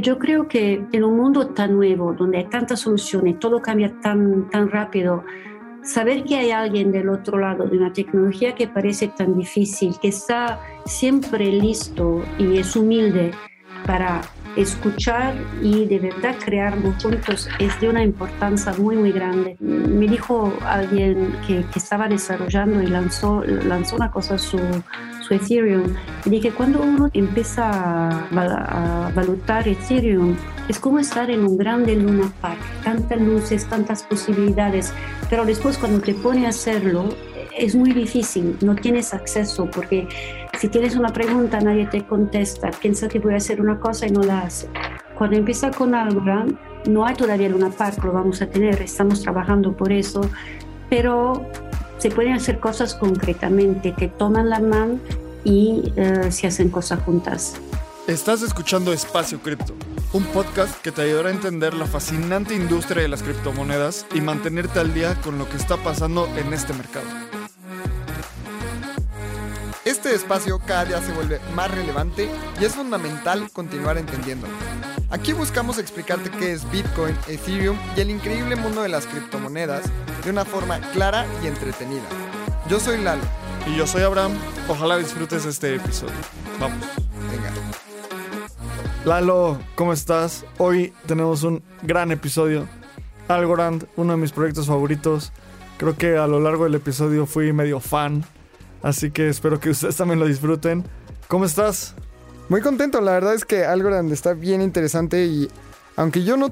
Yo creo que en un mundo tan nuevo, donde hay tantas soluciones, todo cambia tan, tan rápido, saber que hay alguien del otro lado de una tecnología que parece tan difícil, que está siempre listo y es humilde para escuchar y de verdad crearlo juntos es de una importancia muy, muy grande. Me dijo alguien que, que estaba desarrollando y lanzó, lanzó una cosa su, su Ethereum. Y dije, cuando uno empieza a, a valorar Ethereum, es como estar en un grande Luna Park, tantas luces, tantas posibilidades, pero después cuando te pone a hacerlo, es muy difícil, no tienes acceso porque si tienes una pregunta nadie te contesta, piensa que voy a hacer una cosa y no la hace. Cuando empieza con Algorand, no hay todavía Luna Park, lo vamos a tener, estamos trabajando por eso, pero se pueden hacer cosas concretamente, te toman la mano y eh, se hacen cosas juntas. Estás escuchando Espacio Cripto, un podcast que te ayudará a entender la fascinante industria de las criptomonedas y mantenerte al día con lo que está pasando en este mercado. Este espacio cada día se vuelve más relevante y es fundamental continuar entendiéndolo. Aquí buscamos explicarte qué es Bitcoin, Ethereum y el increíble mundo de las criptomonedas de una forma clara y entretenida. Yo soy Lalo. Y yo soy Abraham. Ojalá disfrutes este episodio. Vamos. Venga. Lalo, ¿cómo estás? Hoy tenemos un gran episodio. Algorand, uno de mis proyectos favoritos. Creo que a lo largo del episodio fui medio fan Así que espero que ustedes también lo disfruten. ¿Cómo estás? Muy contento, la verdad es que Algorand está bien interesante y aunque yo no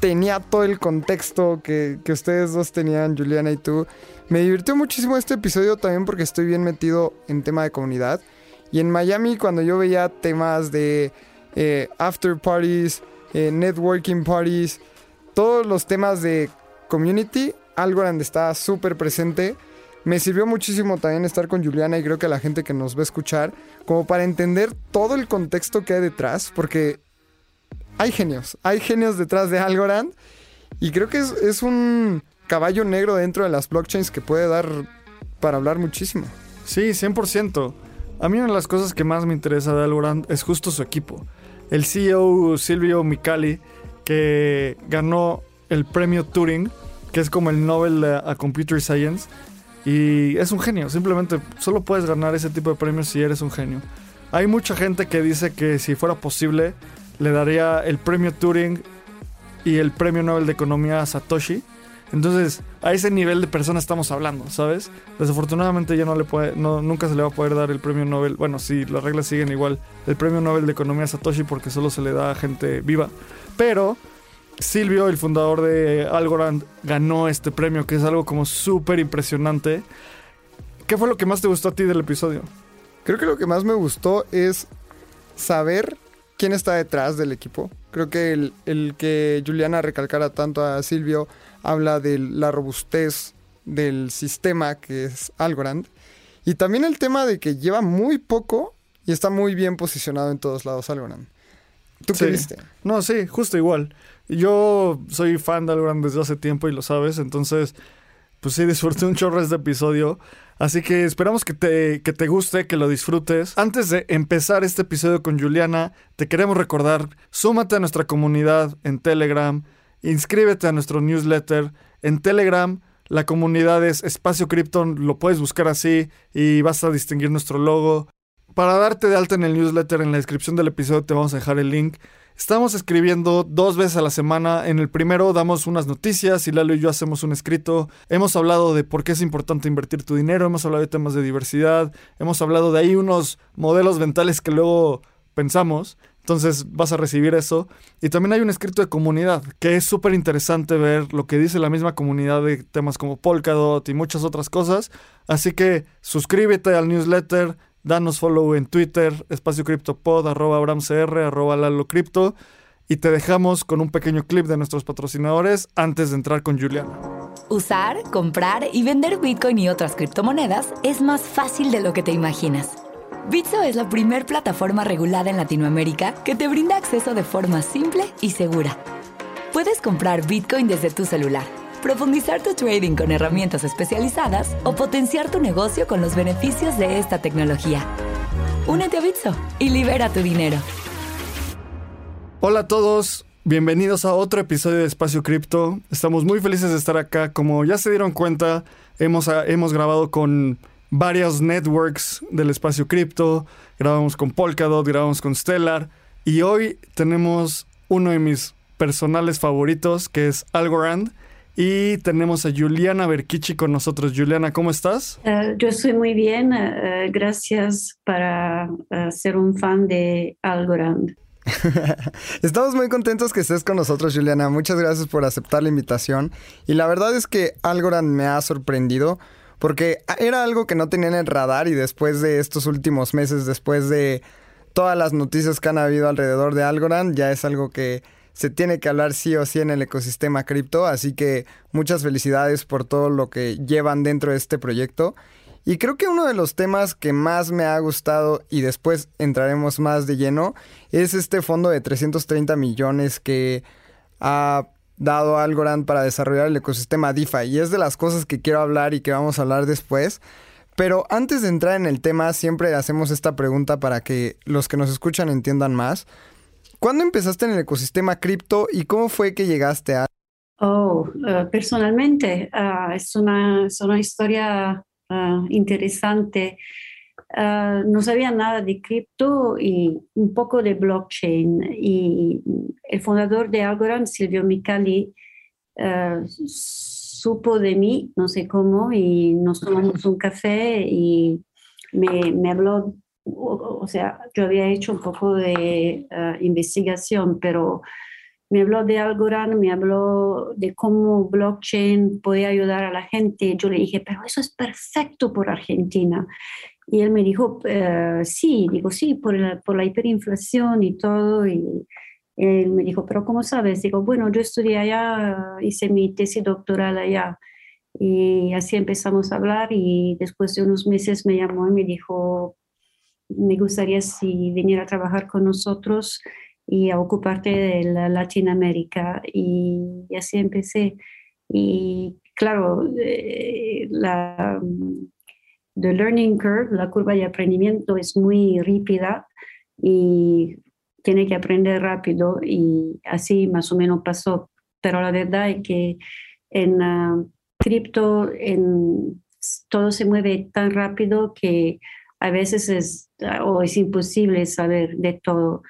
tenía todo el contexto que, que, ustedes dos tenían, Juliana y tú, me divirtió muchísimo este episodio también porque estoy bien metido en tema de comunidad. Y en Miami cuando yo veía temas de eh, after parties, eh, networking parties, todos los temas de community, Algorand está súper presente. Me sirvió muchísimo también estar con Juliana y creo que a la gente que nos va a escuchar, como para entender todo el contexto que hay detrás, porque hay genios, hay genios detrás de Algorand y creo que es, un caballo negro dentro de las blockchains que puede dar para hablar muchísimo. Sí, 100%. A mí una de las cosas que más me interesa de Algorand es justo su equipo. El CEO Silvio Micali, que ganó el premio Turing, que es como el Nobel a Computer Science, y es un genio, simplemente solo puedes ganar ese tipo de premios si eres un genio. Hay mucha gente que dice que si fuera posible le daría el premio Turing y el premio Nobel de Economía a Satoshi. Entonces, a ese nivel de persona estamos hablando, ¿sabes? Desafortunadamente ya no le puede, no, nunca se le va a poder dar el premio Nobel. Bueno, si las reglas siguen igual, el premio Nobel de Economía a Satoshi porque solo se le da a gente viva. Pero Silvio, el fundador de Algorand, ganó este premio, que es algo como súper impresionante. ¿Qué fue lo que más te gustó a ti del episodio? Creo que lo que más me gustó es saber quién está detrás del equipo. Creo que el, que Juliana recalcara tanto a Silvio habla de la robustez del sistema que es Algorand. Y también el tema de que lleva muy poco y está muy bien posicionado en todos lados Algorand. ¿Tú qué viste? No, sí, justo igual. Yo soy fan de Algorand desde hace tiempo y lo sabes, entonces, pues sí, disfruté un chorro este episodio. Así que esperamos que te, que te guste, que lo disfrutes. Antes de empezar este episodio con Juliana, te queremos recordar, súmate a nuestra comunidad en Telegram, inscríbete a nuestro newsletter en Telegram. La comunidad es Espacio Krypton, lo puedes buscar así y vas a distinguir nuestro logo. Para darte de alta en el newsletter, en la descripción del episodio te vamos a dejar el link. Estamos escribiendo dos veces a la semana. En el primero damos unas noticias y Lalo y yo hacemos un escrito. Hemos hablado de por qué es importante invertir tu dinero, hemos hablado de temas de diversidad, hemos hablado de ahí unos modelos mentales que luego pensamos. Entonces vas a recibir eso. Y también hay un escrito de comunidad, que es súper interesante ver lo que dice la misma comunidad de temas como Polkadot y muchas otras cosas. Así que suscríbete al newsletter, Danos follow en Twitter, espacio criptopod, arroba abramcr, arroba lalo cripto. Y te dejamos con un pequeño clip de nuestros patrocinadores antes de entrar con Juliana. Usar, comprar y vender Bitcoin y otras criptomonedas es más fácil de lo que te imaginas. Bitso es la primer plataforma regulada en Latinoamérica que te brinda acceso de forma simple y segura. Puedes comprar Bitcoin desde tu celular profundizar tu trading con herramientas especializadas o potenciar tu negocio con los beneficios de esta tecnología. Únete a Bitso y libera tu dinero. Hola a todos, bienvenidos a otro episodio de Espacio Cripto. Estamos muy felices de estar acá. Como ya se dieron cuenta, hemos, hemos grabado con varios networks del espacio cripto. Grabamos con Polkadot, grabamos con Stellar. Y hoy tenemos uno de mis personales favoritos, que es Algorand. Y tenemos a Juliana Berkichi con nosotros. Juliana, ¿cómo estás? Eh, yo estoy muy bien. Eh, gracias para eh, ser un fan de Algorand. Estamos muy contentos que estés con nosotros, Juliana. Muchas gracias por aceptar la invitación. Y la verdad es que Algorand me ha sorprendido porque era algo que no tenía en el radar y después de estos últimos meses, después de todas las noticias que han habido alrededor de Algorand, ya es algo que se tiene que hablar sí o sí en el ecosistema cripto. Así que muchas felicidades por todo lo que llevan dentro de este proyecto. Y creo que uno de los temas que más me ha gustado y después entraremos más de lleno es este fondo de 330 millones que ha dado Algorand para desarrollar el ecosistema DeFi. Y es de las cosas que quiero hablar y que vamos a hablar después. Pero antes de entrar en el tema, siempre hacemos esta pregunta para que los que nos escuchan entiendan más. ¿Cuándo empezaste en el ecosistema cripto y cómo fue que llegaste a... Oh, eh, personalmente, ah, es, una, es una historia Ah, interesante. Ah, no sabía nada de cripto y un poco de blockchain. Y el fundador de Algorand, Silvio Micali, supo de mí, no sé cómo, y nos tomamos un café y me, me habló, o, sea, yo había hecho un poco de investigación, pero me habló de Algorand, me habló de cómo blockchain puede ayudar a la gente. Yo le dije, pero eso es perfecto por Argentina. Y él me dijo, eh, sí, digo, sí, por la, por la hiperinflación y todo. Y él me dijo, pero ¿cómo sabes? Digo, bueno, yo estudié allá, hice mi tesis doctoral allá. Y así empezamos a hablar y después de unos meses me llamó y me dijo, me gustaría si viniera a trabajar con nosotros y a ocuparte de la Latinoamérica. Y, así empecé. Y claro, eh, la the learning curve, la curva de aprendimiento es muy rápida y tiene que aprender rápido y así más o menos pasó. Pero la verdad es que en uh, cripto en, todo se mueve tan rápido que a veces es, o es imposible saber de todo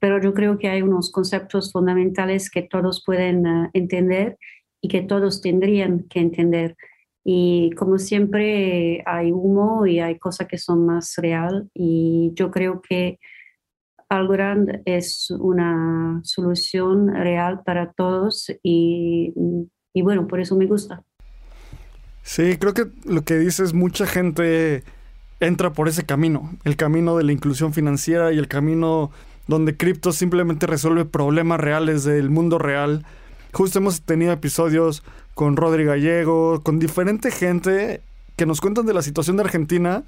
pero yo creo que hay unos conceptos fundamentales que todos pueden eh, entender y que todos tendrían que entender. Y como siempre hay humo y hay cosas que son más real y yo creo que Algorand es una solución real para todos y, y bueno, por eso me gusta. Sí, creo que lo que dices, mucha gente entra por ese camino, el camino de la inclusión financiera y el camino donde cripto simplemente resuelve problemas reales del mundo real. Justo hemos tenido episodios con Rodri Gallego, con diferente gente que nos cuentan de la situación de Argentina,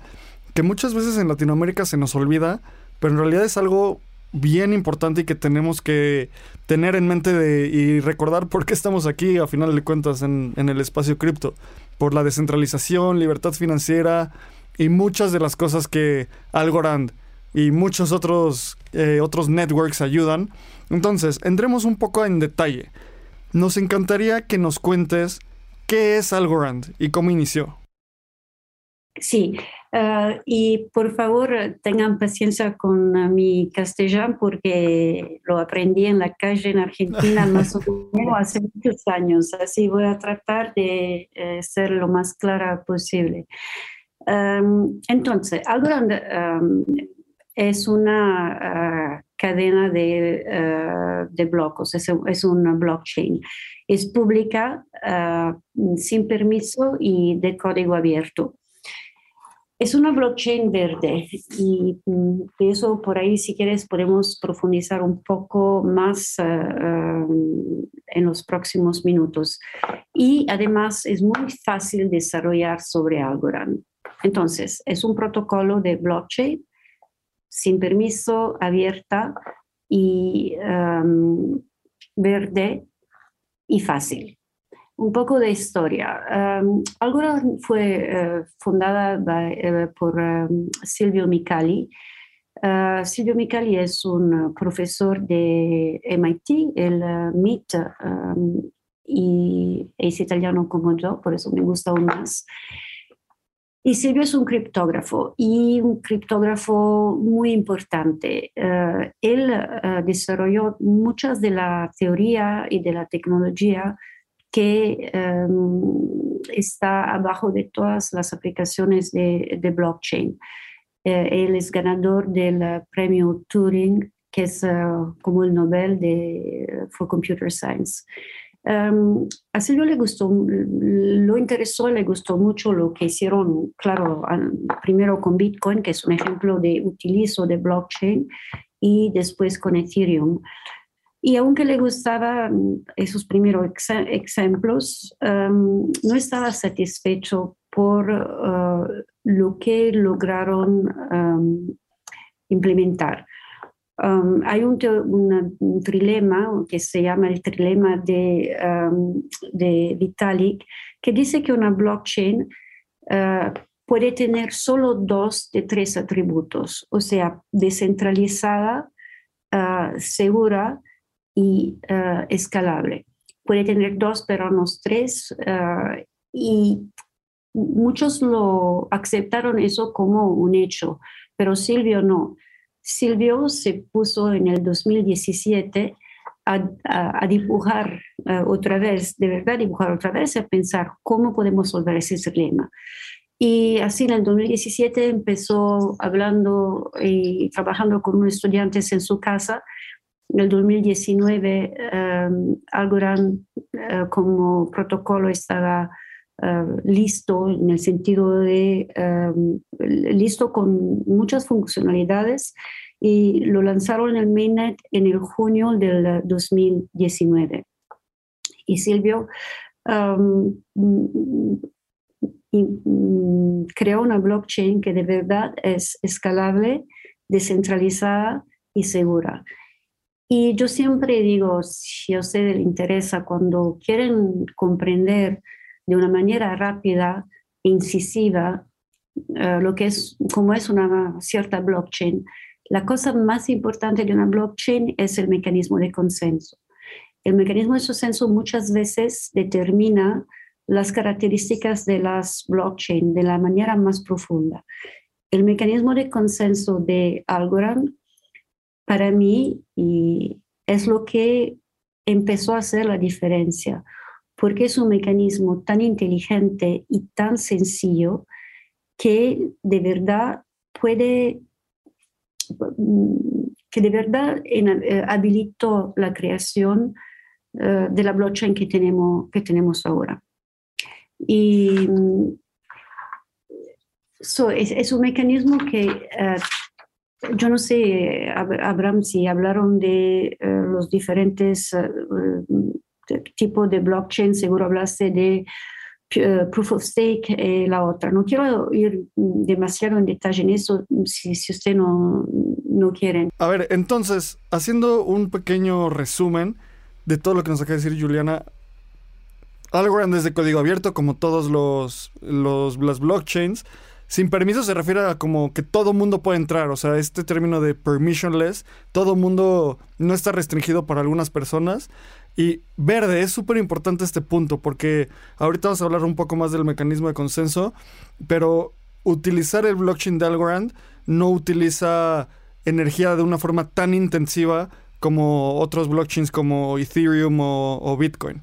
que muchas veces en Latinoamérica se nos olvida, pero en realidad es algo bien importante y que tenemos que tener en mente de, y recordar por qué estamos aquí, a final de cuentas, en, en el espacio cripto. Por la descentralización, libertad financiera y muchas de las cosas que Algorand y muchos otros, eh, otros networks ayudan. Entonces, entremos un poco en detalle. Nos encantaría que nos cuentes qué es Algorand y cómo inició. Sí, eh, y por favor tengan paciencia con eh, mi castellano porque lo aprendí en la calle en Argentina más o menos hace muchos años, así voy a tratar de ser lo más clara posible. Entonces, Algorand es una ah, cadena de, uh, de blocos, es, es, una blockchain. Es pública, ah, sin permiso y de código abierto. Es una blockchain verde y mm, eso por ahí, si quieres, podemos profundizar un poco más en los próximos minutos. Y además es muy fácil desarrollar sobre Algorand. Entonces, es un protocolo de blockchain sin permiso, abierta y um, verde y fácil. Un poco de historia. Um, Algorand fue uh, fundada uh, por um, Silvio Micali Uh, Silvio Micali es un profesor de MIT, el uh, MIT, um, y es italiano como yo, por eso me gusta aún más. Y Silvio es un criptógrafo y un criptógrafo muy importante. Uh, él uh, desarrolló muchas de la teoría y de la tecnología que um, está abajo de todas las aplicaciones de, blockchain. Uh, él es ganador del premio Turing, que es como el Nobel de, for Computer Science. Um, a le gustó, lo interesó, le gustó mucho lo que hicieron, claro, primero con Bitcoin, que es un ejemplo de utilizo de blockchain, y después con Ethereum. Y aunque le gustaban esos primeros ejemplos, um, no estaba satisfecho por uh, lo que lograron um, implementar. Um, hay un, trilema que se llama el trilema de, um, Vitalik, que dice que una blockchain uh, puede tener solo dos de tres atributos, o sea, descentralizada, uh, segura y uh, escalable. Puede tener dos, pero no tres. y muchos lo aceptaron eso como un hecho, pero Silvio no. Silvio se puso en el 2017 a, dibujar eh, otra vez, de verdad dibujar otra vez, a pensar cómo podemos resolver ese problema. Y así en el 2017 empezó hablando y trabajando con unos estudiantes en su casa. En el 2019, um, Algorand eh, como protocolo estaba eh, listo en el sentido de um, listo con muchas funcionalidades y lo lanzaron en el mainnet en el junio del 2019. Y Silvio um, creó una blockchain que de verdad es escalable, descentralizada y segura. Y yo siempre digo, si a ustedes les interesa, cuando quieren comprender de una manera rápida incisiva eh, lo que es, como es una cierta blockchain. La cosa más importante de una blockchain es el mecanismo de consenso. El mecanismo de consenso muchas veces determina las características de las blockchain de la manera más profunda. El mecanismo de consenso de Algorand, para mí, es lo que empezó a hacer la diferencia porque es un mecanismo tan inteligente y tan sencillo que de verdad puede, que de verdad eh, habilitó la creación eh, de la blockchain que tenemos, que tenemos ahora. Y es, un mecanismo que eh, yo no sé, Abraham, si hablaron de los diferentes tipo de blockchain, seguro hablaste de eh, proof of stake y la otra. No quiero ir demasiado en detalle en eso si, si usted no, no quiere. A ver, entonces, haciendo un pequeño resumen de todo lo que nos acaba de decir Juliana, Algorand es de código abierto, como todos los, los, las blockchains. Sin permiso se refiere a como que todo mundo puede entrar, o sea, este término de permissionless, todo mundo no está restringido para algunas personas. Y verde, es súper importante este punto, porque ahorita vamos a hablar un poco más del mecanismo de consenso, pero utilizar el blockchain de Algorand no utiliza energía de una forma tan intensiva como otros blockchains como Ethereum o Bitcoin.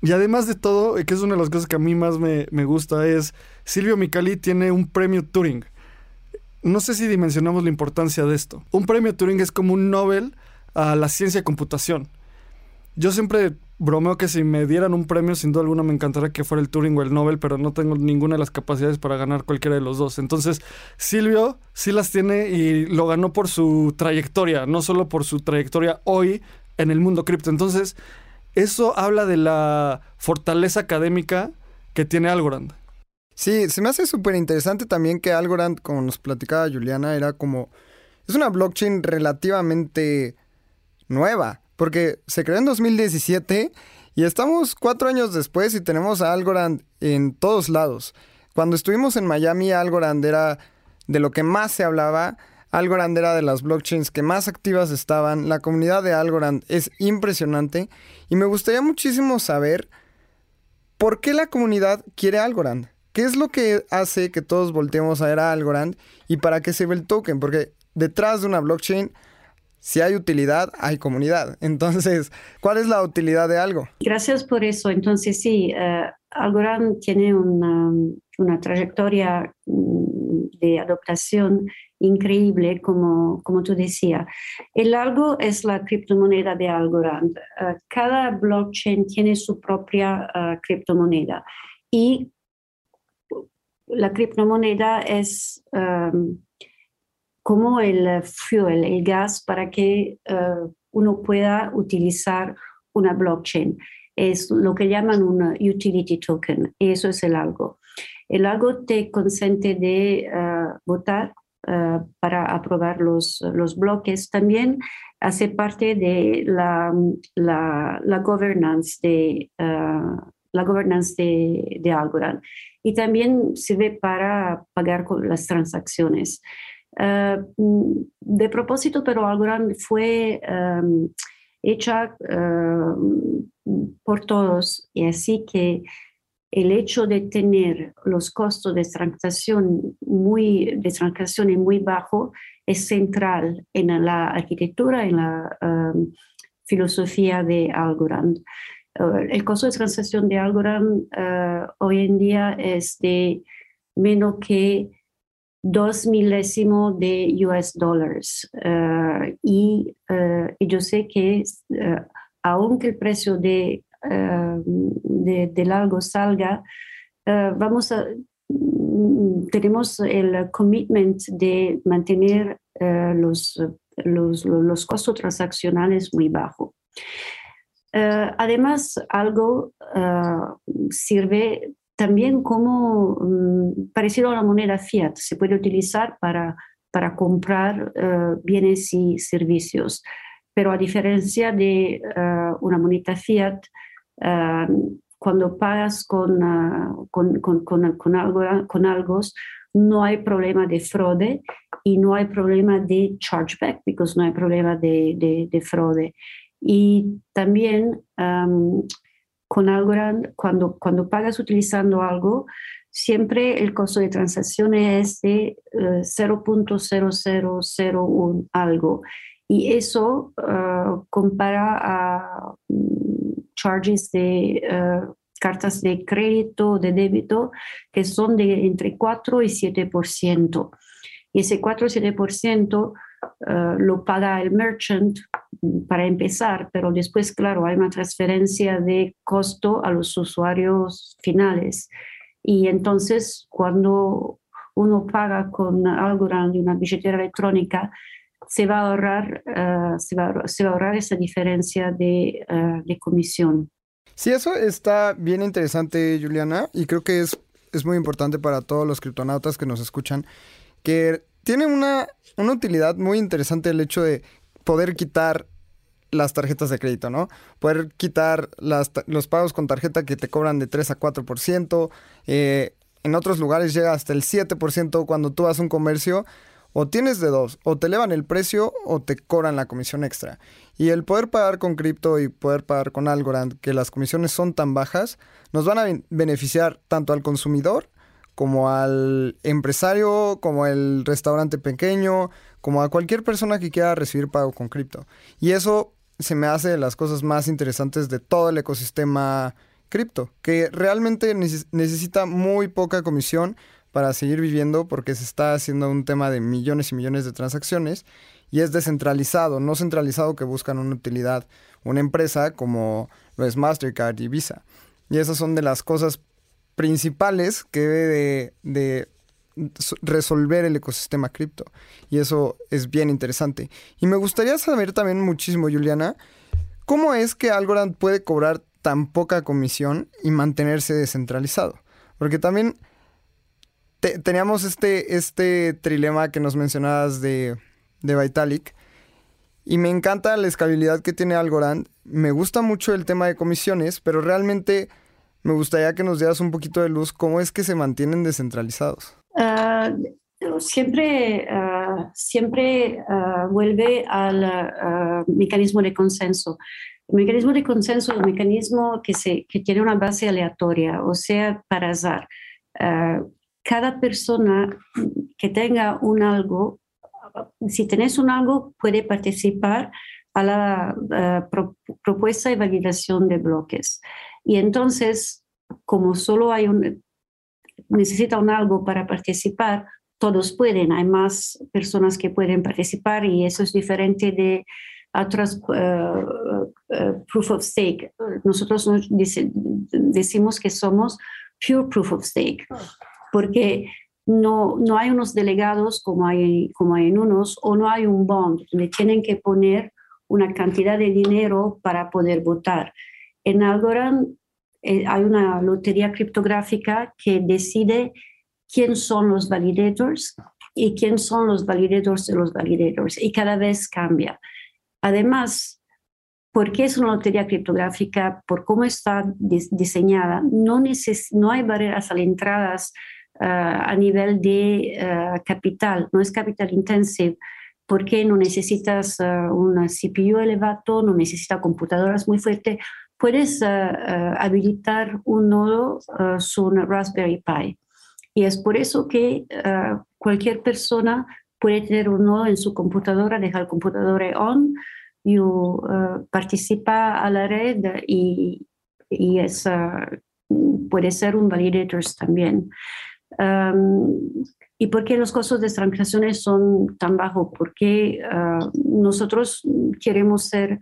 Y además de todo, que es una de las cosas que a mí más me, gusta, es Silvio Micali tiene un premio Turing. No sé si dimensionamos la importancia de esto. Un premio Turing es como un Nobel a la ciencia de computación. Yo siempre bromeo que si me dieran un premio, sin duda alguna me encantaría que fuera el Turing o el Nobel, pero no tengo ninguna de las capacidades para ganar cualquiera de los dos. Entonces, Silvio sí las tiene y lo ganó por su trayectoria, no solo por su trayectoria hoy en el mundo cripto. Entonces, eso habla de la fortaleza académica que tiene Algorand. Sí, se me hace súper interesante también que Algorand, como nos platicaba Juliana, era como... Es una blockchain relativamente nueva, porque se creó en 2017 y estamos cuatro años después y tenemos a Algorand en todos lados. Cuando estuvimos en Miami, Algorand era de lo que más se hablaba. Algorand era de las blockchains que más activas estaban. La comunidad de Algorand es impresionante. Y me gustaría muchísimo saber por qué la comunidad quiere Algorand. ¿Qué es lo que hace que todos volteemos a ver a Algorand y para qué se ve el token? Porque detrás de una blockchain, si hay utilidad, hay comunidad. Entonces, ¿cuál es la utilidad de algo? Gracias por eso. Entonces, sí, uh, Algorand tiene una, una trayectoria mm, de adoptación increíble, como, como tú decías. El Algo es la criptomoneda de Algorand. Uh, cada blockchain tiene su propia uh, criptomoneda y la criptomoneda es um, como el fuel, el gas para que uh, uno pueda utilizar una blockchain. Es lo que llaman un utility token. Eso es el algo. El algo te consente de votar para aprobar los, los bloques. También hace parte de la, la, governance de la governance de, de Algorand y también sirve para pagar las transacciones. Uh, de propósito, pero Algorand fue um, hecha uh, por todos y así que el hecho de tener los costos de transacción muy, de transacciones muy bajo es central en la arquitectura, en la um, filosofía de Algorand. Uh, el costo de transacción de Algorand hoy en día es de menos que dos milésimos de US dollars. Y, uh, y, yo sé que uh, aunque el precio de, de, del algo salga, vamos a, mm, tenemos el commitment de mantener los, los, los, costos transaccionales muy bajos. además, algo sirve también como mm, parecido a la moneda fiat, se puede utilizar para, para comprar eh, bienes y servicios. Pero a diferencia de eh, una moneda fiat, eh, cuando pagas con, con, con, con, algo, con algo, no hay problema de fraude y no hay problema de chargeback, porque no hay problema de, de, de fraude. Y también con Algorand, cuando, cuando pagas utilizando algo, siempre el costo de transacción es de 0.0001 eh, algo. Y eso uh, compara a mm, charges de uh, cartas de crédito, de débito, que son de entre 4 y 7%. Y ese 4 y 7% uh, lo paga el merchant para empezar, pero después, claro, hay una transferencia de costo a los usuarios finales. Y entonces, cuando uno paga con algo de una billetera electrónica, se va a ahorrar, uh, se, va, se, va, a ahorrar esa diferencia de, uh, de, comisión. Sí, eso está bien interesante, Juliana, y creo que es, es muy importante para todos los criptonautas que nos escuchan, que tiene una, una utilidad muy interesante el hecho de poder quitar las tarjetas de crédito, ¿no? Poder quitar las, los pagos con tarjeta que te cobran de 3 a 4%. Eh, en otros lugares llega hasta el 7% cuando tú vas a un comercio. O tienes de dos, o te elevan el precio o te cobran la comisión extra. Y el poder pagar con cripto y poder pagar con Algorand, que las comisiones son tan bajas, nos van a beneficiar tanto al consumidor como al empresario, como al restaurante pequeño, como a cualquier persona que quiera recibir pago con cripto. Y eso se me hace de las cosas más interesantes de todo el ecosistema cripto, que realmente necesita muy poca comisión para seguir viviendo porque se está haciendo un tema de millones y millones de transacciones y es descentralizado, no centralizado que buscan una utilidad, una empresa como lo es Mastercard y Visa. Y esas son de las cosas principales que debe de, resolver el ecosistema cripto. Y eso es bien interesante. Y me gustaría saber también muchísimo, Juliana, ¿cómo es que Algorand puede cobrar tan poca comisión y mantenerse descentralizado? Porque también teníamos este, este trilema que nos mencionabas de, de Vitalik. Y me encanta la escalabilidad que tiene Algorand. Me gusta mucho el tema de comisiones, pero realmente me gustaría que nos dieras un poquito de luz cómo es que se mantienen descentralizados. Uh, siempre, ah, siempre ah, vuelve al ah, mecanismo de consenso. El mecanismo de consenso es un mecanismo que, se, que tiene una base aleatoria, o sea, para azar. cada persona que tenga un algo, si tenés un algo, puede participar a la propuesta y validación de bloques. Y entonces, como solo hay un, necesita un algo para participar, todos pueden, hay más personas que pueden participar y eso es diferente de otras uh, uh, proof of stake. Nosotros decimos que somos pure proof of stake, porque no, no hay unos delegados como hay, como hay en unos, o no hay un bond donde tienen que poner una cantidad de dinero para poder votar. En Algorand eh, hay una lotería criptográfica que decide quién son los validators y quién son los validators de los validators y cada vez cambia. Además, porque es una lotería criptográfica, por cómo está diseñada, no, no hay barreras a las entradas ah, a nivel de ah, capital, no es capital intensivo, porque no necesitas uh, una CPU elevado, no necesitas computadoras muy fuertes, puedes habilitar un nodo sobre Raspberry Pi. Y es por eso que cualquier persona puede tener un nodo en su computadora, dejar el computador on y uh, participa a la red y, y es, puede ser un validator también. ¿Y por qué los costos de transacciones son tan bajos? Porque nosotros queremos ser,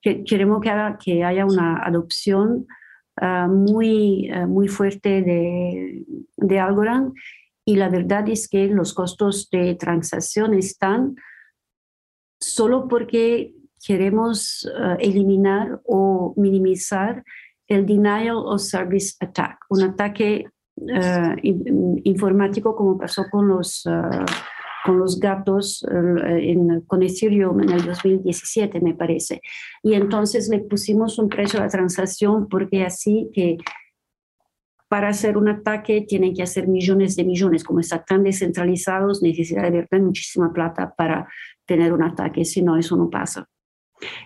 que, queremos que, que haya una adopción Ah, muy, ah, muy fuerte de, de Algorand. Y la verdad es que los costos de transacción están solo porque queremos ah, eliminar o minimizar el denial of service attack, un ataque informático como pasó con los con los gatos eh, en, con Ethereum en el 2017, me parece. Y entonces le pusimos un precio a la transacción porque así que para hacer un ataque tienen que hacer millones de millones. Como están tan descentralizados, necesita de verdad muchísima plata para tener un ataque, si no, eso no pasa.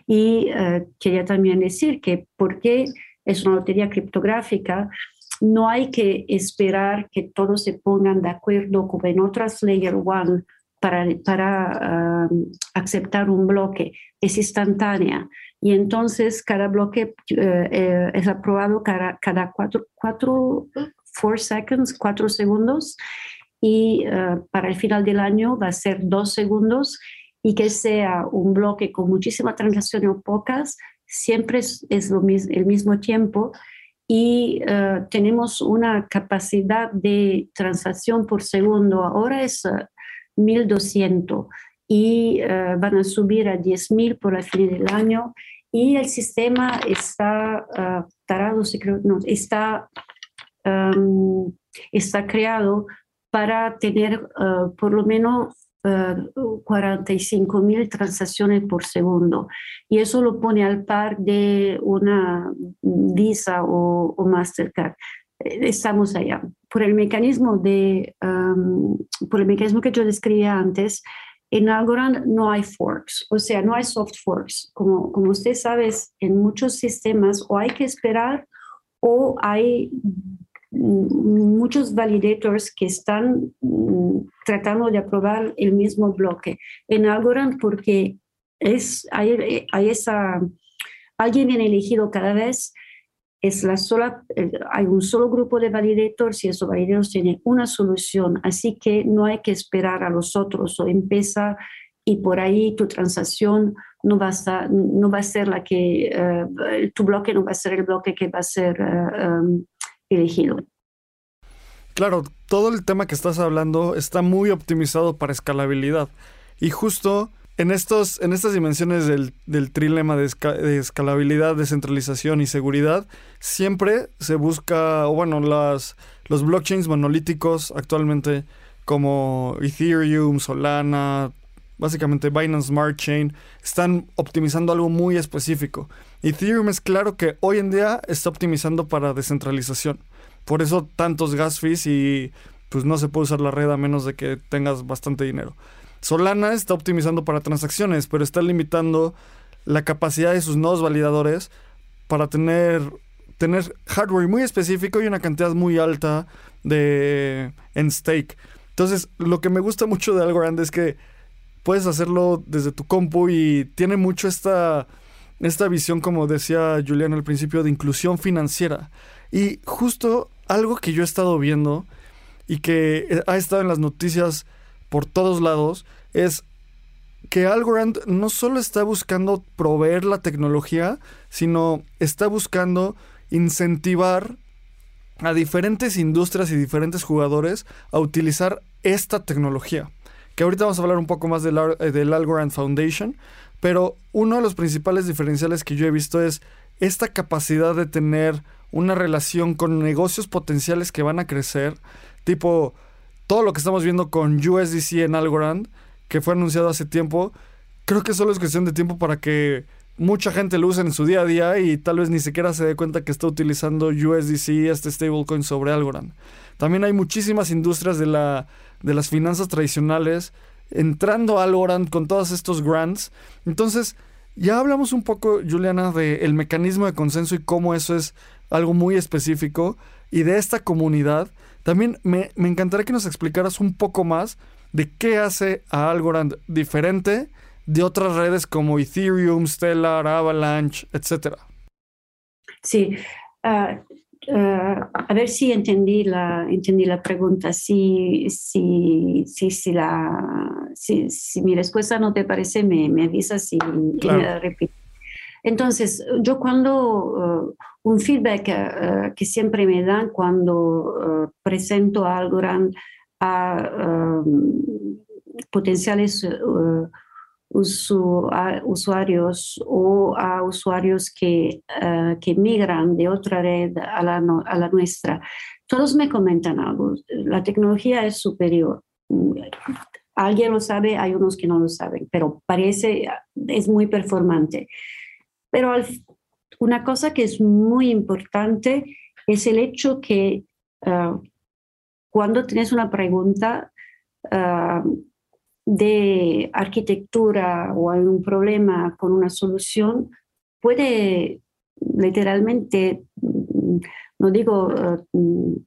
Y eh, quería también decir que porque es una lotería criptográfica, no hay que esperar que todos se pongan de acuerdo como en otras Layer One para, para um, aceptar un bloque. Es instantánea. Y entonces cada bloque eh, eh, es aprobado cada, cada cuatro, cuatro four seconds, cuatro segundos. Y uh, para el final del año va a ser dos segundos y que sea un bloque con muchísimas transacciones o pocas, siempre es, es lo el mismo tiempo y eh, tenemos una capacidad de transacción por segundo. Ahora es 1200 eh, y eh, van a subir a 10.000 por el fin del año y el sistema está tarado, no, está, um, está creado para tener por lo menos 45 mil transacciones por segundo. Y eso lo pone al par de una Visa o, Mastercard. Eh, estamos allá. Por el mecanismo de, por el mecanismo que yo describía antes, en Algorand no hay forks, o sea, no hay soft forks. Como, como usted sabe, en muchos sistemas o hay que esperar o hay muchos validators que están mm, tratando de aprobar el mismo bloque. En Algorand porque es, hay, hay esa, alguien bien elegido cada vez, es la sola, hay un solo grupo de validators y esos validators tienen una solución, así que no hay que esperar a los otros. O empieza y por ahí tu transacción no va a, no va a ser la que, eh, tu bloque no va a ser el bloque que va a ser eh, um, elegido. Claro, todo el tema que estás hablando está muy optimizado para escalabilidad. Y justo en, estos, en estas dimensiones del, trilema de, escalabilidad, descentralización y seguridad, siempre se busca, bueno, las, los blockchains monolíticos actualmente como Ethereum, Solana, básicamente Binance Smart Chain, están optimizando algo muy específico. Ethereum es claro que hoy en día está optimizando para descentralización. Por eso tantos gas fees y pues no se puede usar la red a menos de que tengas bastante dinero. Solana está optimizando para transacciones, pero está limitando la capacidad de sus nodos validadores para tener, tener hardware muy específico y una cantidad muy alta de en stake. Entonces, lo que me gusta mucho de Algorand es que puedes hacerlo desde tu compu y tiene mucho esta, esta visión, como decía Julián al principio, de inclusión financiera. Y justo algo que yo he estado viendo y que ha estado en las noticias por todos lados es que Algorand no solo está buscando proveer la tecnología, sino está buscando incentivar a diferentes industrias y diferentes jugadores a utilizar esta tecnología. Que ahorita vamos a hablar un poco más del, eh, del Algorand Foundation, pero uno de los principales diferenciales que yo he visto es esta capacidad de tener una relación con negocios potenciales que van a crecer, tipo todo lo que estamos viendo con USDC en Algorand, que fue anunciado hace tiempo, creo que solo es cuestión de tiempo para que mucha gente lo use en su día a día y tal vez ni siquiera se dé cuenta que está utilizando USDC, este stablecoin sobre Algorand. También hay muchísimas industrias de, la, de las finanzas tradicionales entrando a Algorand con todos estos grants. Entonces, ya hablamos un poco, Juliana, del mecanismo de consenso y cómo eso es algo muy específico y de esta comunidad. También me, me encantaría que nos explicaras un poco más de qué hace a Algorand diferente de otras redes como Ethereum, Stellar, Avalanche, etcétera. Sí. Ah, ah, a ver si entendí la, entendí la pregunta. Si, si, si, si, la, si, si mi respuesta no te parece, me, me avisas y, me repites. Entonces, yo cuando ah, un feedback que siempre me dan cuando presento a Algorand a potenciales usuarios o a usuarios que, eh, que migran de otra red a la, a la nuestra, todos me comentan algo. La tecnología es superior. Alguien lo sabe, hay unos que no lo saben, pero parece, es muy performante. Pero una cosa que es muy importante es el hecho que eh, cuando tienes una pregunta, eh, de arquitectura o hay un problema con una solución, puede literalmente, mm, no digo uh,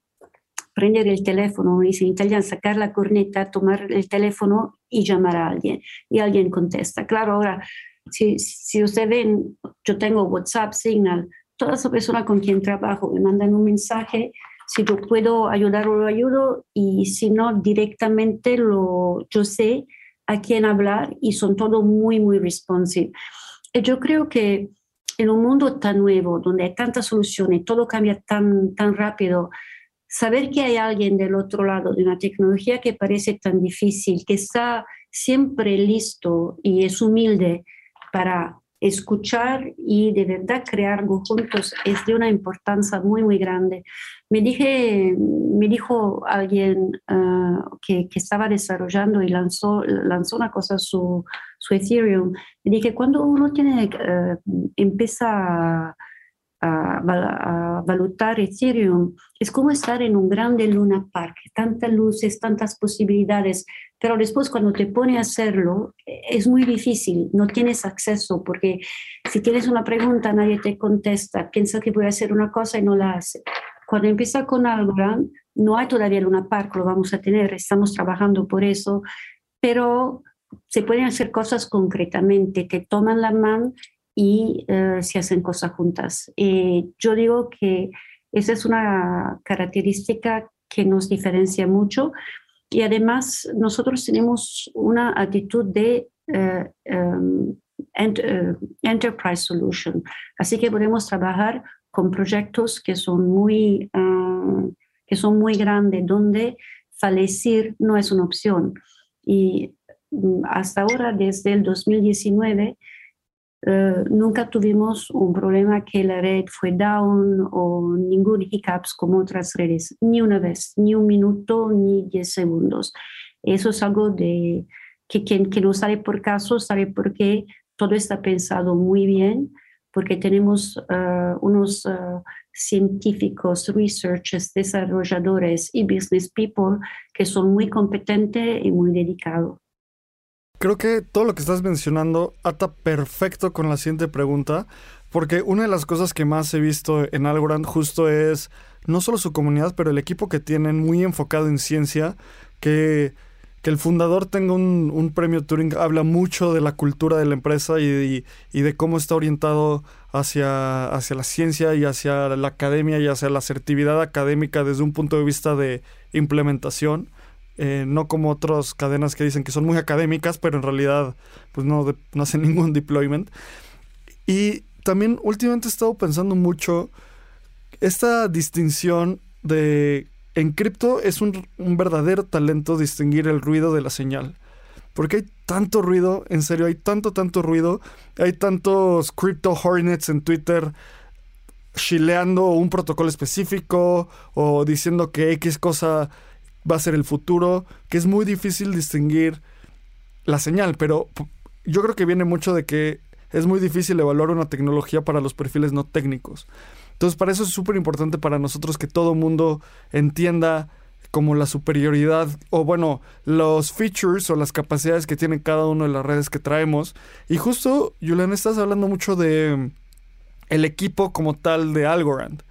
prender el teléfono, dice en italiano, sacar la corneta, tomar el teléfono y llamar a alguien. Y alguien contesta. Claro, ahora, si, si ustedes ven, yo tengo WhatsApp, Signal, todas las personas con quien trabajo me mandan un mensaje si yo puedo ayudar, lo ayudo y si no, directamente lo, yo sé a quién hablar y son todos muy, muy responsive. Y yo creo que en un mundo tan nuevo, donde hay tantas soluciones, todo cambia tan, tan rápido, saber que hay alguien del otro lado de una tecnología que parece tan difícil, que está siempre listo y es humilde para escuchar y de verdad crear algo juntos es de una importancia muy, muy grande. Me, dije, me dijo alguien ah, que, que, estaba desarrollando y lanzó, lanzó una cosa, su, su Ethereum. Me dije, cuando uno tiene, uh, empieza a a, a, valutar Ethereum, es como estar en un grande Luna Park, tantas luces, tantas posibilidades, pero después cuando te pone a hacerlo es muy difícil, no tienes acceso porque si tienes una pregunta nadie te contesta, piensa que voy a hacer una cosa y no la hace. Cuando empieza con Algorand, no hay todavía Luna Park, lo vamos a tener, estamos trabajando por eso, pero se pueden hacer cosas concretamente, que toman la mano y eh, se hacen cosas juntas. Eh, yo digo que esa es una característica que nos diferencia mucho y además nosotros tenemos una actitud de eh, em, enterprise solution, así que podemos trabajar con proyectos que son muy, que son muy grandes, donde fallecer no es una opción. Y mm, hasta ahora, desde el 2019, eh, nunca tuvimos un problema que la red fue down o ningún hiccups como otras redes, ni una vez, ni un minuto, ni diez segundos. Eso es algo de, que quien que no sale por caso sabe por qué todo está pensado muy bien, porque tenemos unos científicos, researchers, desarrolladores y business people que son muy competentes y muy dedicados. Creo que todo lo que estás mencionando ata perfecto con la siguiente pregunta, porque una de las cosas que más he visto en Algorand justo es no solo su comunidad, pero el equipo que tienen muy enfocado en ciencia, que, que el fundador tenga un, premio Turing habla mucho de la cultura de la empresa y, y, de cómo está orientado hacia, hacia la ciencia y hacia la academia y hacia la asertividad académica desde un punto de vista de implementación. Eh, no como otras cadenas que dicen que son muy académicas, pero en realidad pues no, no hacen ningún deployment. Y también últimamente he estado pensando mucho esta distinción de en cripto es un, un, verdadero talento distinguir el ruido de la señal. Porque hay tanto ruido, en serio, hay tanto, tanto ruido. Hay tantos crypto hornets en Twitter chileando un protocolo específico o diciendo que X cosa va a ser el futuro, que es muy difícil distinguir la señal, pero yo creo que viene mucho de que es muy difícil evaluar una tecnología para los perfiles no técnicos. Entonces, para eso es súper importante para nosotros que todo mundo entienda como la superioridad o bueno, los features o las capacidades que tiene cada una de las redes que traemos. Y justo, Julián, estás hablando mucho de el equipo como tal de Algorand.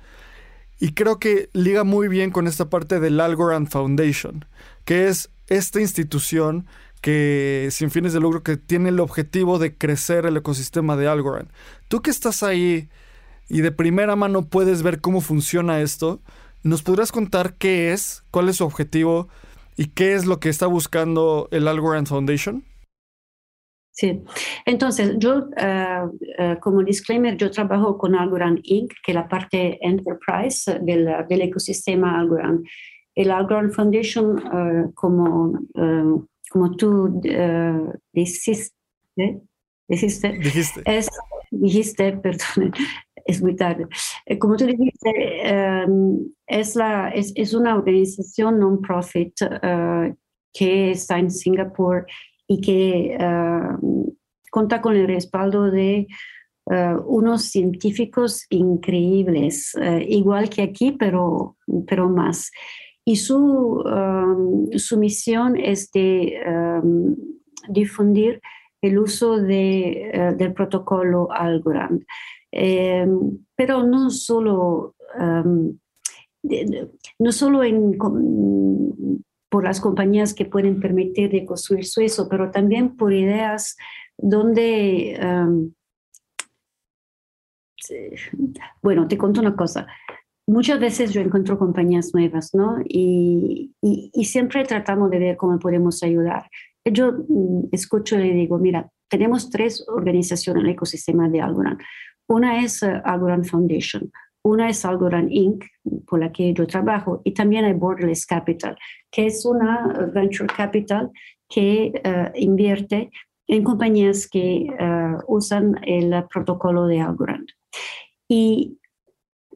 Y creo que liga muy bien con esta parte del Algorand Foundation, que es esta institución que sin fines de lucro que tiene el objetivo de crecer el ecosistema de Algorand. Tú que estás ahí y de primera mano puedes ver cómo funciona esto, ¿nos podrás contar qué es, cuál es su objetivo y qué es lo que está buscando el Algorand Foundation? Sí, entonces yo uh, uh, como disclaimer, yo trabajo con Algorand Inc., que es la parte enterprise del, del ecosistema Algorand. El Algorand Foundation, uh, como, como tú dijiste, dijiste, dijiste. Es, dijiste, perdón, es muy tarde. Como tú dijiste, es, la, es, es, una organización non-profit que está en Singapur y que uh, cuenta con el respaldo de uh, unos científicos increíbles, uh, igual que aquí, pero, pero más. Y su, su misión es de difundir el uso de, del protocolo Algorand. Um, pero no solo, no solo en por las compañías que pueden permitir de construir su eso, pero también por ideas donde, um, bueno, te cuento una cosa. Muchas veces yo encuentro compañías nuevas, ¿no? Y, y, siempre tratamos de ver cómo podemos ayudar. Yo mm, escucho y digo, mira, tenemos tres organizaciones en el ecosistema de Algorand. Una es uh, Algorand Foundation, una es Algorand Inc., por la que yo trabajo, y también hay Borderless Capital, que es una uh, venture capital que uh, invierte en compañías que uh, usan el protocolo de Algorand. Y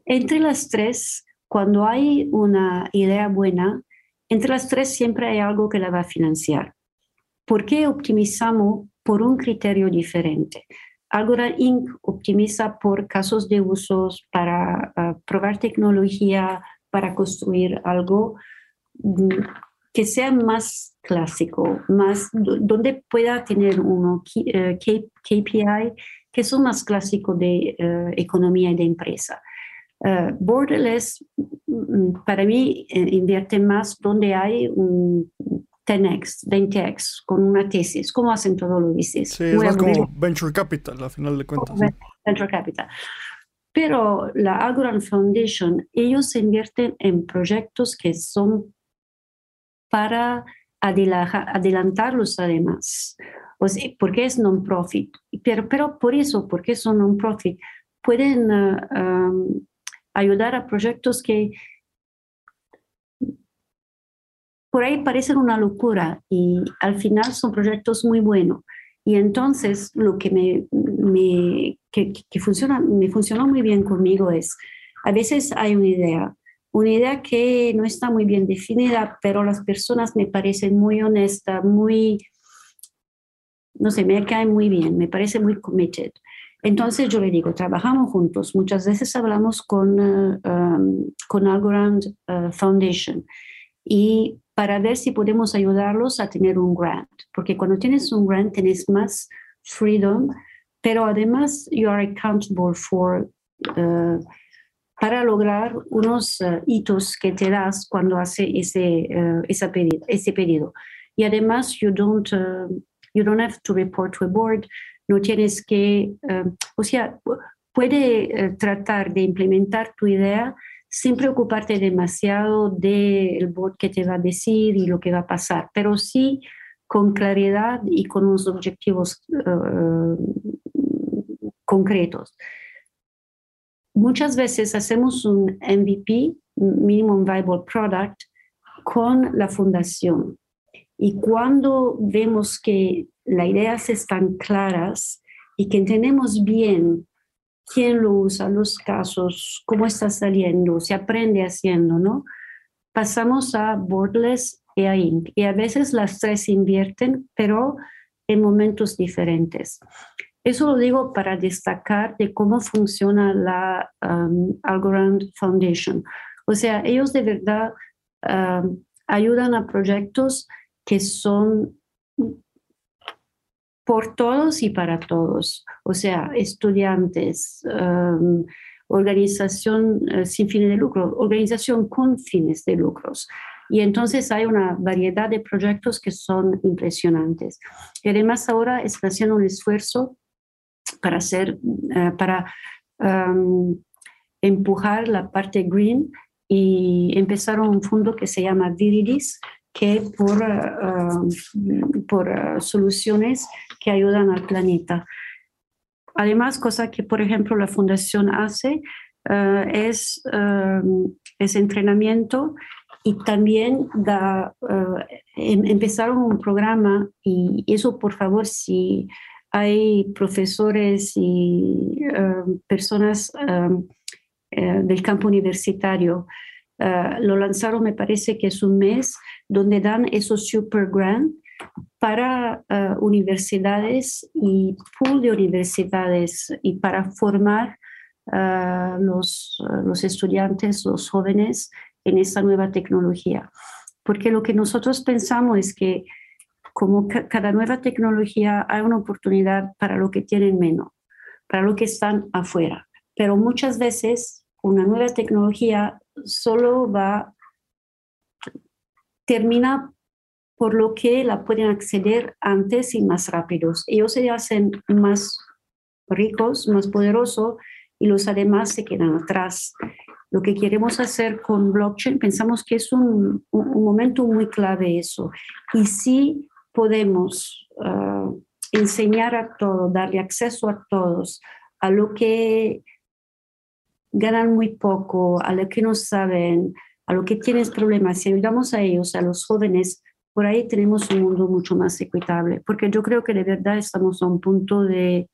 entre las tres, cuando hay una idea buena, entre las tres siempre hay algo que la va a financiar. ¿Por qué optimizamos por un criterio diferente? Algorand Inc. optimiza por casos de usos para ah, probar tecnología, para construir algo mm, que sea más clásico, más donde pueda tener uno KPI eh, que son más clásicos de eh, economía y de empresa. Uh, borderless, mm, para mí, invierte más donde hay un 10x, 20x con una tesis, como hacen todos los VCs. Sí, es más como venture capital, a final de cuentas. Venture capital. Pero la Algorand Foundation, ellos invierten en proyectos que son para adelantarlos además. O sea, porque es non-profit. Pero, pero por eso, porque son non-profit, pueden uh, um, ayudar a proyectos que por ahí parecen una locura y al final son proyectos muy buenos. Y entonces lo que me, que, funciona, me funcionó muy bien conmigo es, a veces hay una idea, una idea que no está muy bien definida, pero las personas me parecen muy honestas, muy, no sé, me caen muy bien, me parece muy committed. Entonces yo le digo, trabajamos juntos. Muchas veces hablamos con, uh, um, con Algorand uh, Foundation y para ver si podemos ayudarlos a tener un grant, porque cuando tienes un grant tienes más freedom, pero además you are accountable for uh, para lograr unos uh, hitos que te das cuando hace ese, ese, pedido, ese pedido. Y además you don't, you don't have to report to a board, no tienes que, o sea, puede tratar de implementar tu idea sin preocuparte demasiado del board que te va a decir y lo que va a pasar, pero sí con claridad y con unos objetivos concretos. Muchas veces hacemos un MVP, Minimum Viable Product, con la fundación. Y cuando vemos que las ideas están claras y que entendemos bien quién lo usa, los casos, cómo está saliendo, se aprende haciendo, ¿no? Pasamos a Boardless y a Inc. Y a veces las tres invierten, pero en momentos diferentes. Eso lo digo para destacar de cómo funciona la um, Algorand Foundation. O sea, ellos de verdad um, ayudan a proyectos que son por todos y para todos. O sea, estudiantes, um, organización uh, sin fines de lucro, organización con fines de lucros. Y entonces hay una variedad de proyectos que son impresionantes. Y además ahora están haciendo un esfuerzo para hacer, eh, para empujar la parte green y empezaron un fondo que se llama Viridis, que por, por soluciones que ayudan al planeta. Además, cosa que, por ejemplo, la fundación hace eh, es, es entrenamiento y también da, eh, em, empezaron un programa y eso, por favor, si hay profesores y personas eh, del campo universitario. Uh, lo lanzaron, me parece que es un mes, donde dan esos super grant para uh, universidades y pool de universidades y para formar uh, los, los estudiantes, los jóvenes en esta nueva tecnología. Porque lo que nosotros pensamos es que como cada nueva tecnología hay una oportunidad para lo que tienen menos, para lo que están afuera. Pero muchas veces una nueva tecnología solo va, termina por lo que la pueden acceder antes y más rápidos. Ellos se hacen más ricos, más poderosos y los además se quedan atrás. Lo que queremos hacer con blockchain, pensamos que es un, un momento muy clave eso. Y sí podemos ah, enseñar a todos, darle acceso a todos a lo que ganan muy poco, a lo que no saben, a lo que tienen problemas, si ayudamos a ellos, a los jóvenes, por ahí tenemos un mundo mucho más equitable, porque yo creo que de verdad estamos a un punto de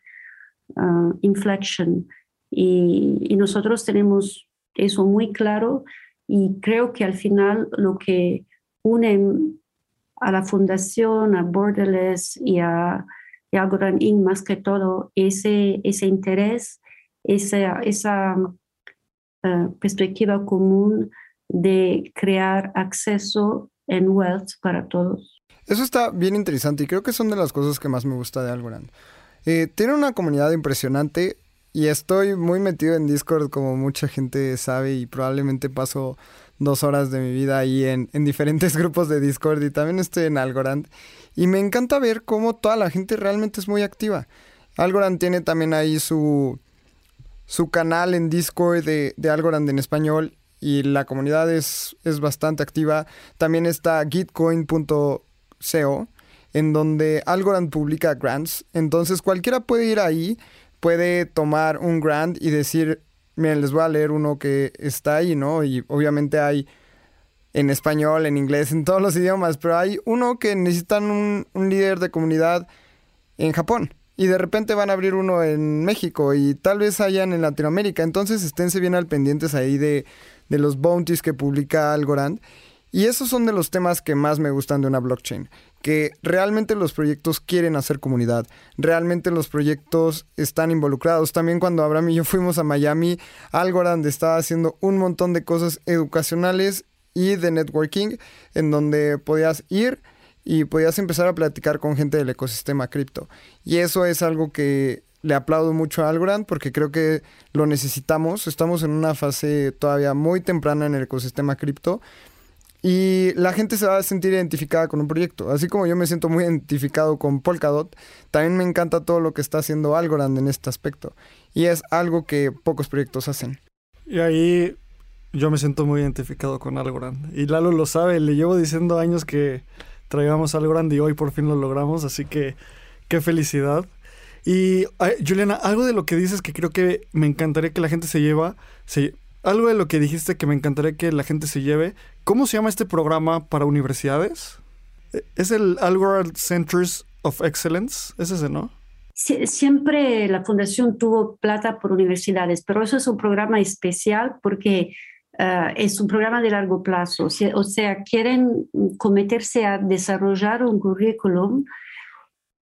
uh, inflection y, y, nosotros tenemos eso muy claro y creo que al final lo que une a la fundación, a Borderless y a, y a Inc. más que todo ese, ese interés, esa, esa uh, perspectiva común de crear acceso en wealth para todos. Eso está bien interesante y creo que son de las cosas que más me gusta de Algorand. Eh, tiene una comunidad impresionante y estoy muy metido en Discord como mucha gente sabe y probablemente paso dos horas de mi vida ahí en, diferentes grupos de Discord y también estoy en Algorand. Y me encanta ver cómo toda la gente realmente es muy activa. Algorand tiene también ahí su, su canal en Discord de, Algorand en español y la comunidad es, es bastante activa. También está gitcoin.co en donde Algorand publica grants. Entonces cualquiera puede ir ahí, puede tomar un grant y decir, Miren, les voy a leer uno que está ahí, ¿no? Y obviamente hay en español, en inglés, en todos los idiomas, pero hay uno que necesitan un, líder de comunidad en Japón. Y de repente van a abrir uno en México y tal vez hayan en Latinoamérica. Entonces esténse bien al pendientes ahí de, de los bounties que publica Algorand. Y esos son de los temas que más me gustan de una blockchain, que realmente los proyectos quieren hacer comunidad, realmente los proyectos están involucrados. También cuando Abraham y yo fuimos a Miami, Algorand estaba haciendo un montón de cosas educacionales y de networking en donde podías ir y podías empezar a platicar con gente del ecosistema cripto. Y eso es algo que le aplaudo mucho a Algorand porque creo que lo necesitamos. Estamos en una fase todavía muy temprana en el ecosistema cripto y la gente se va a sentir identificada con un proyecto. Así como yo me siento muy identificado con Polkadot, también me encanta todo lo que está haciendo Algorand en este aspecto. Y es algo que pocos proyectos hacen. Y ahí yo me siento muy identificado con Algorand. Y Lalo lo sabe, le llevo diciendo años que traigamos Algorand y hoy por fin lo logramos, así que qué felicidad. Y Juliana, algo de lo que dices que creo que me encantaría que la gente se lleva, se, algo de lo que dijiste que me encantaría que la gente se lleve. ¿Cómo se llama este programa para universidades? E, ¿Es el Algorand Centers of Excellence? ¿Es ese, no? siempre la fundación tuvo plata por universidades, pero eso es un programa especial porque uh, es un programa de largo plazo. O sea, quieren cometerse a desarrollar un currículum.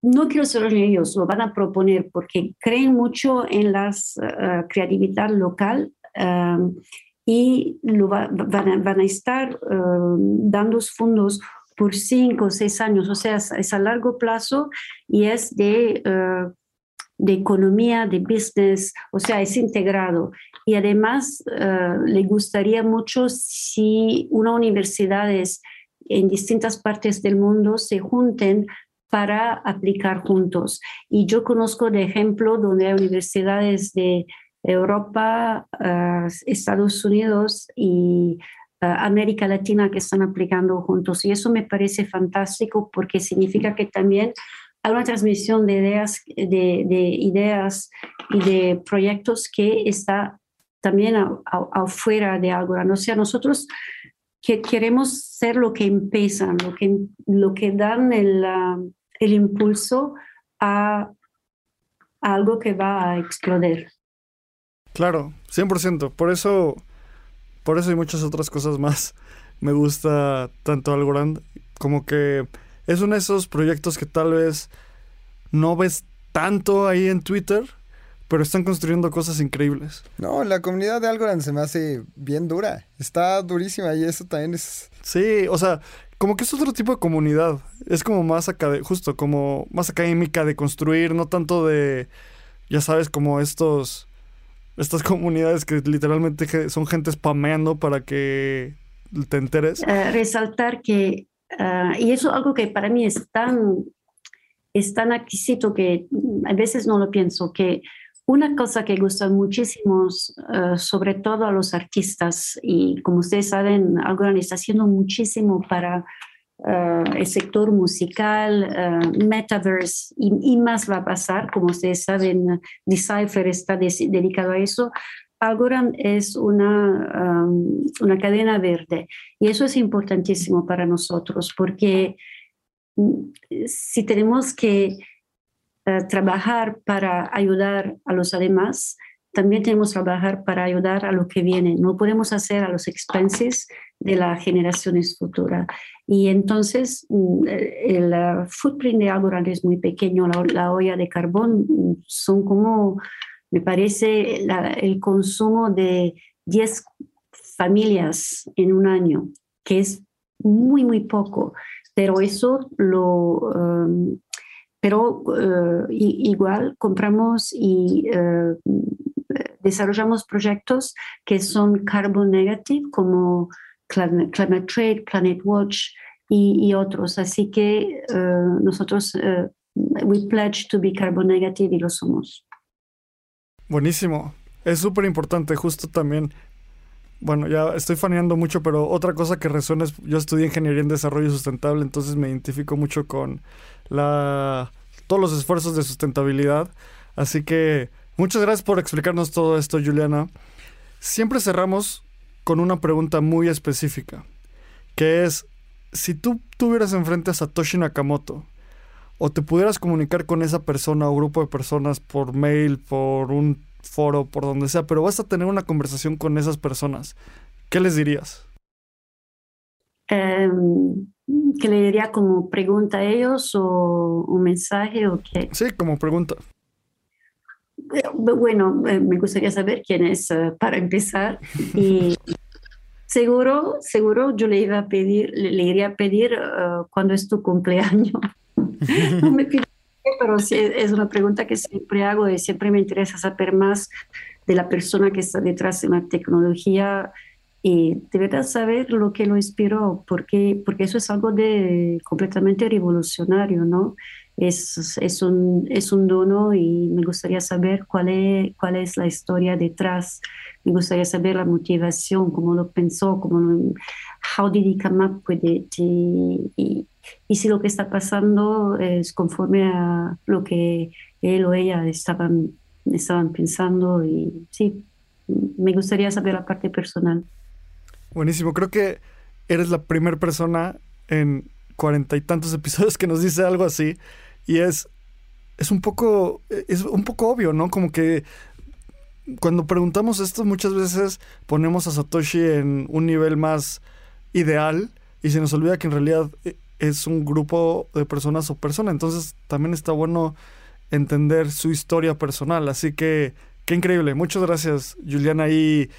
No quiero ser ellos, lo van a proponer porque creen mucho en la uh, creatividad local y lo van, a, estar dando fondos por cinco o seis años, o sea, es, a largo plazo y es de, eh, de economía, de business, o sea, es integrado. Y además eh, le gustaría mucho si una universidades en distintas partes del mundo se junten para aplicar juntos. Y yo conozco de ejemplo donde hay universidades de Europa, eh, Estados Unidos y eh, América Latina que están aplicando juntos. Y eso me parece fantástico porque significa que también hay una transmisión de ideas, de, ideas y de proyectos que está también afuera de algo. O sea, nosotros que queremos ser lo que empiezan, lo que, lo que dan el, el impulso a algo que va a explodir. Claro, 100%. Por eso, por eso y muchas otras cosas más me gusta tanto Algorand. Como que es uno de esos proyectos que tal vez no ves tanto ahí en Twitter, pero están construyendo cosas increíbles. No, la comunidad de Algorand se me hace bien dura. Está durísima y eso también es... Sí, o sea, como que es otro tipo de comunidad. Es como más justo como más académica de construir, no tanto de, ya sabes, como estos estas comunidades que literalmente son gente spameando para que te enteres. Eh, resaltar que, ah, y eso es algo que para mí es tan, es tan adquisito que a veces no lo pienso, que una cosa que gusta muchísimo, eh, sobre todo a los artistas, y como ustedes saben, Algorand está haciendo muchísimo para eh, el sector musical, uh, metaverse y, más va a pasar. Como ustedes saben, Decipher está dedicado a eso. Algorand es una, una cadena verde y eso es importantísimo para nosotros porque mm, si tenemos que uh, trabajar para ayudar a los demás, también tenemos que trabajar para ayudar a lo que viene. No podemos hacer a los expenses de las generaciones futuras. Y entonces mm, el, footprint de Algorand es muy pequeño, la, olla de carbón mm, son como, me parece, el consumo de 10 familias en un año, que es muy, muy poco. Pero eso lo... Um, pero uh, igual compramos y uh, desarrollamos proyectos que son carbon negative, como Climate, Trade, Planet Watch y, otros. Así que eh, nosotros, uh, we pledge to be carbon negative y lo somos. Buenísimo. Es súper importante, justo también. Bueno, ya estoy faneando mucho, pero otra cosa que resuena es, yo estudié ingeniería en desarrollo sustentable, entonces me identifico mucho con la, todos los esfuerzos de sustentabilidad. Así que muchas gracias por explicarnos todo esto, Juliana. Siempre cerramos con una pregunta muy específica, que es, si tú tuvieras enfrente a Satoshi Nakamoto, o te pudieras comunicar con esa persona o grupo de personas por mail, por un foro, por donde sea, pero vas a tener una conversación con esas personas, ¿qué les dirías? Em, ¿Qué le diría como pregunta a ellos o un mensaje o qué? Sí, como pregunta. Eh, bueno, eh, me gustaría saber quién es eh, para empezar. Y seguro, seguro yo le iba a pedir, le, iría a pedir cuándo es tu cumpleaños. no me pide, pero sí, es una pregunta que siempre hago y siempre me interesa saber más de la persona que está detrás de una tecnología y de verdad saber lo que lo inspiró, porque, porque eso es algo de completamente revolucionario, ¿no? Es, es, un, es un dono y me gustaría saber cuál es, cuál es la historia detrás. Me gustaría saber la motivación, cómo lo pensó, cómo lo, how did he come up with it y, y, y si lo que está pasando es conforme a lo que él o ella estaban, estaban pensando y sí, me gustaría saber la parte personal. Buenísimo, creo que eres la primera persona en cuarenta y tantos episodios que nos dice algo así y es es un poco es un poco obvio, ¿no? Como que cuando preguntamos esto muchas veces ponemos a Satoshi en un nivel más ideal y se nos olvida que en realidad eh, es un grupo de personas o persona. Entonces también está bueno entender su historia personal. Así que qué increíble. Muchas gracias, Juliana. Y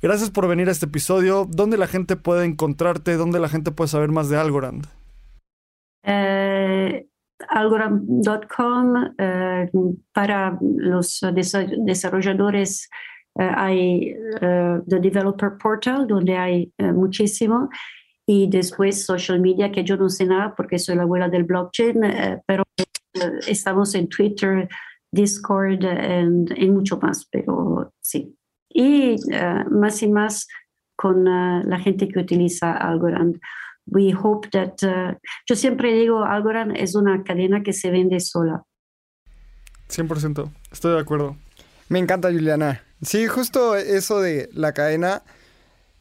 gracias por venir a este episodio. ¿Dónde la gente puede encontrarte? ¿Dónde la gente puede saber más de Algorand? Eh, algorand.com eh, para los desarrolladores. Eh, hay The Developer Portal, donde hay muchísimo y después social media, que yo no sé nada porque soy la abuela del blockchain, eh, pero eh, estamos en Twitter, Discord y mucho más, pero sí. Y eh, más y más con la gente que utiliza Algorand. We hope that, yo siempre digo, Algorand es una cadena que se vende sola. 100%, estoy de acuerdo. Me encanta, Juliana. Sí, justo eso de la cadena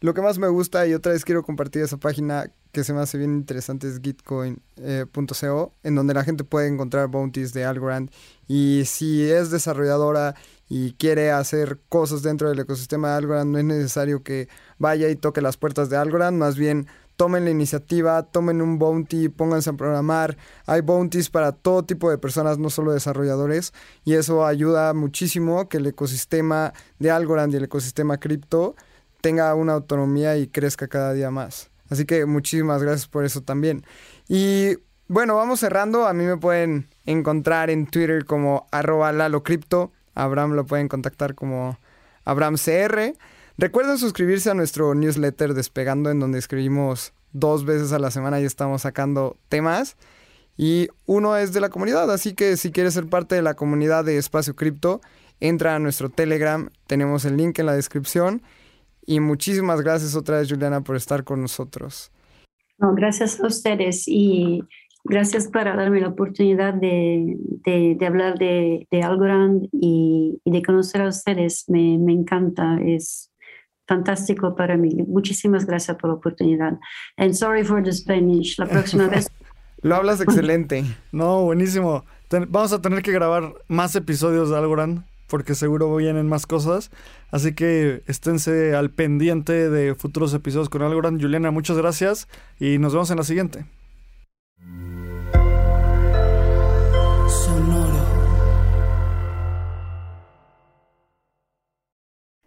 lo que más me gusta, y otra vez quiero compartir esa página que se me hace bien interesante, es gitcoin.co, en donde la gente puede encontrar bounties de Algorand. Y si es desarrolladora y quiere hacer cosas dentro del ecosistema de Algorand, no es necesario que vaya y toque las puertas de Algorand, más bien tomen la iniciativa, tomen un bounty, pónganse a programar. Hay bounties para todo tipo de personas, no solo desarrolladores, y eso ayuda muchísimo que el ecosistema de Algorand y el ecosistema cripto tenga una autonomía y crezca cada día más. Así que muchísimas gracias por eso también. Y bueno, vamos cerrando. A mí me pueden encontrar en Twitter como arroba. Abraham lo pueden contactar como AbrahamCR. Recuerden suscribirse a nuestro newsletter Despegando, en donde escribimos dos veces a la semana y estamos sacando temas. Y uno es de la comunidad, así que si quieres ser parte de la comunidad de Espacio Cripto, entra a nuestro Telegram, tenemos el link en la descripción y muchísimas gracias otra vez, Juliana, por estar con nosotros. No, gracias a ustedes y gracias por darme la oportunidad de, de, hablar de, de Algorand y, y, de conocer a ustedes. Me, me, encanta, es fantástico para mí. Muchísimas gracias por la oportunidad. And sorry for the Spanish. La próxima vez. Lo hablas excelente. no, buenísimo. vamos a tener que grabar más episodios de Algorand porque seguro vienen más cosas. Así que esténse al pendiente de futuros episodios con Algorand. Juliana, muchas gracias y nos vemos en la siguiente.